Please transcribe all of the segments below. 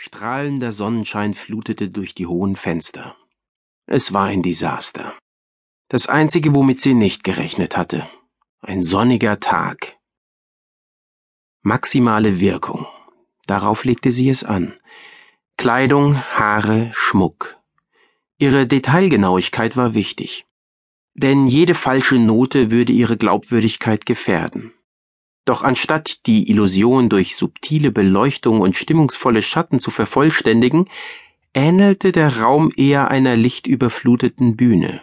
Strahlender Sonnenschein flutete durch die hohen Fenster. Es war ein Desaster. Das einzige, womit sie nicht gerechnet hatte. Ein sonniger Tag. Maximale Wirkung. Darauf legte sie es an. Kleidung, Haare, Schmuck. Ihre Detailgenauigkeit war wichtig. Denn jede falsche Note würde ihre Glaubwürdigkeit gefährden. Doch anstatt die Illusion durch subtile Beleuchtung und stimmungsvolle Schatten zu vervollständigen, ähnelte der Raum eher einer lichtüberfluteten Bühne.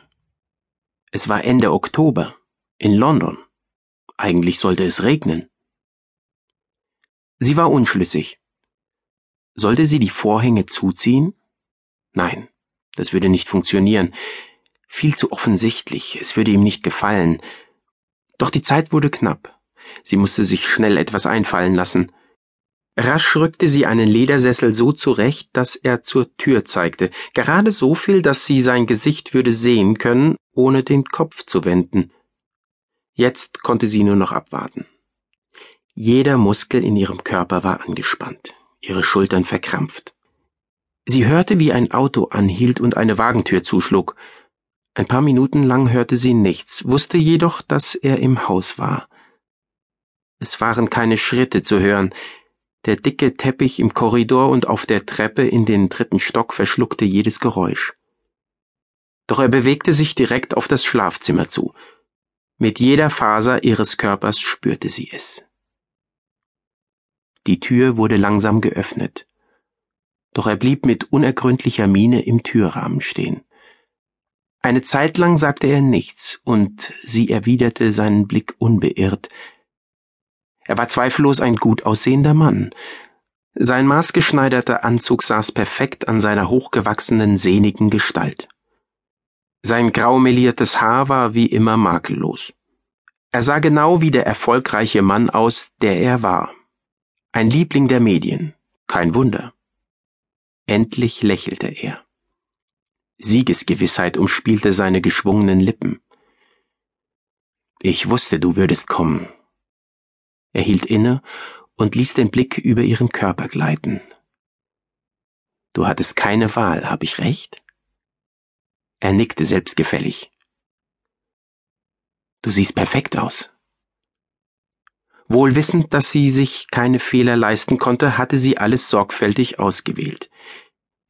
Es war Ende Oktober in London. Eigentlich sollte es regnen. Sie war unschlüssig. Sollte sie die Vorhänge zuziehen? Nein, das würde nicht funktionieren. Viel zu offensichtlich, es würde ihm nicht gefallen. Doch die Zeit wurde knapp. Sie musste sich schnell etwas einfallen lassen. Rasch rückte sie einen Ledersessel so zurecht, dass er zur Tür zeigte, gerade so viel, dass sie sein Gesicht würde sehen können, ohne den Kopf zu wenden. Jetzt konnte sie nur noch abwarten. Jeder Muskel in ihrem Körper war angespannt, ihre Schultern verkrampft. Sie hörte, wie ein Auto anhielt und eine Wagentür zuschlug. Ein paar Minuten lang hörte sie nichts, wusste jedoch, dass er im Haus war. Es waren keine Schritte zu hören. Der dicke Teppich im Korridor und auf der Treppe in den dritten Stock verschluckte jedes Geräusch. Doch er bewegte sich direkt auf das Schlafzimmer zu. Mit jeder Faser ihres Körpers spürte sie es. Die Tür wurde langsam geöffnet. Doch er blieb mit unergründlicher Miene im Türrahmen stehen. Eine Zeit lang sagte er nichts, und sie erwiderte seinen Blick unbeirrt, er war zweifellos ein gut aussehender Mann. Sein maßgeschneiderter Anzug saß perfekt an seiner hochgewachsenen, sehnigen Gestalt. Sein graumeliertes Haar war wie immer makellos. Er sah genau wie der erfolgreiche Mann aus, der er war. Ein Liebling der Medien. Kein Wunder. Endlich lächelte er. Siegesgewissheit umspielte seine geschwungenen Lippen. Ich wusste, du würdest kommen, er hielt inne und ließ den Blick über ihren Körper gleiten. Du hattest keine Wahl, hab ich recht? Er nickte selbstgefällig. Du siehst perfekt aus. Wohl wissend, dass sie sich keine Fehler leisten konnte, hatte sie alles sorgfältig ausgewählt.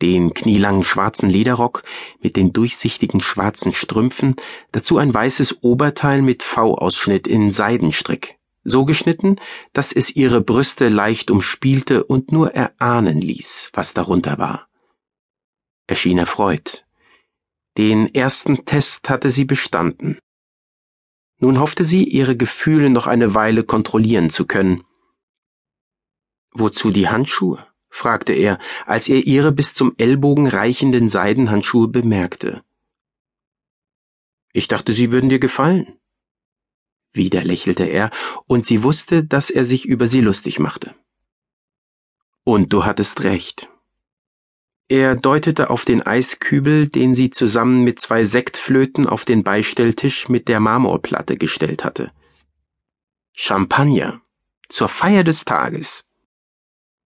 Den knielangen schwarzen Lederrock mit den durchsichtigen schwarzen Strümpfen, dazu ein weißes Oberteil mit V-Ausschnitt in Seidenstrick so geschnitten, dass es ihre Brüste leicht umspielte und nur erahnen ließ, was darunter war. Er schien erfreut. Den ersten Test hatte sie bestanden. Nun hoffte sie, ihre Gefühle noch eine Weile kontrollieren zu können. Wozu die Handschuhe? fragte er, als er ihre bis zum Ellbogen reichenden Seidenhandschuhe bemerkte. Ich dachte, sie würden dir gefallen. Wieder lächelte er, und sie wusste, dass er sich über sie lustig machte. Und du hattest recht. Er deutete auf den Eiskübel, den sie zusammen mit zwei Sektflöten auf den Beistelltisch mit der Marmorplatte gestellt hatte. Champagner. Zur Feier des Tages.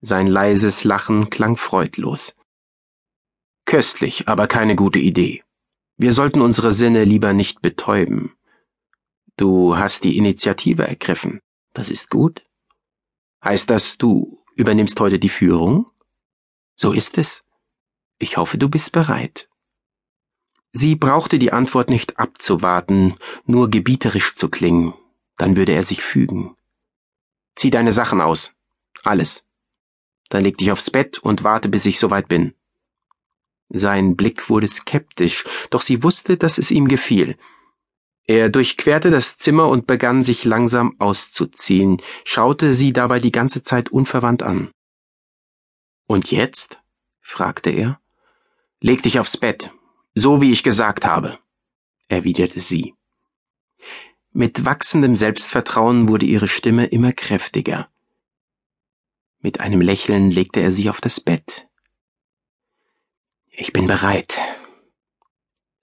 Sein leises Lachen klang freudlos. Köstlich, aber keine gute Idee. Wir sollten unsere Sinne lieber nicht betäuben. Du hast die Initiative ergriffen. Das ist gut. Heißt das, du übernimmst heute die Führung? So ist es. Ich hoffe, du bist bereit. Sie brauchte die Antwort nicht abzuwarten, nur gebieterisch zu klingen. Dann würde er sich fügen. Zieh deine Sachen aus. Alles. Dann leg dich aufs Bett und warte, bis ich soweit bin. Sein Blick wurde skeptisch, doch sie wusste, dass es ihm gefiel. Er durchquerte das Zimmer und begann sich langsam auszuziehen, schaute sie dabei die ganze Zeit unverwandt an. Und jetzt? fragte er. Leg dich aufs Bett, so wie ich gesagt habe, erwiderte sie. Mit wachsendem Selbstvertrauen wurde ihre Stimme immer kräftiger. Mit einem Lächeln legte er sie auf das Bett. Ich bin bereit,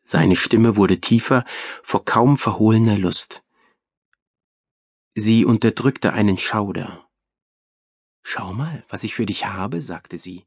seine Stimme wurde tiefer vor kaum verhohlener Lust. Sie unterdrückte einen Schauder. Schau mal, was ich für dich habe, sagte sie.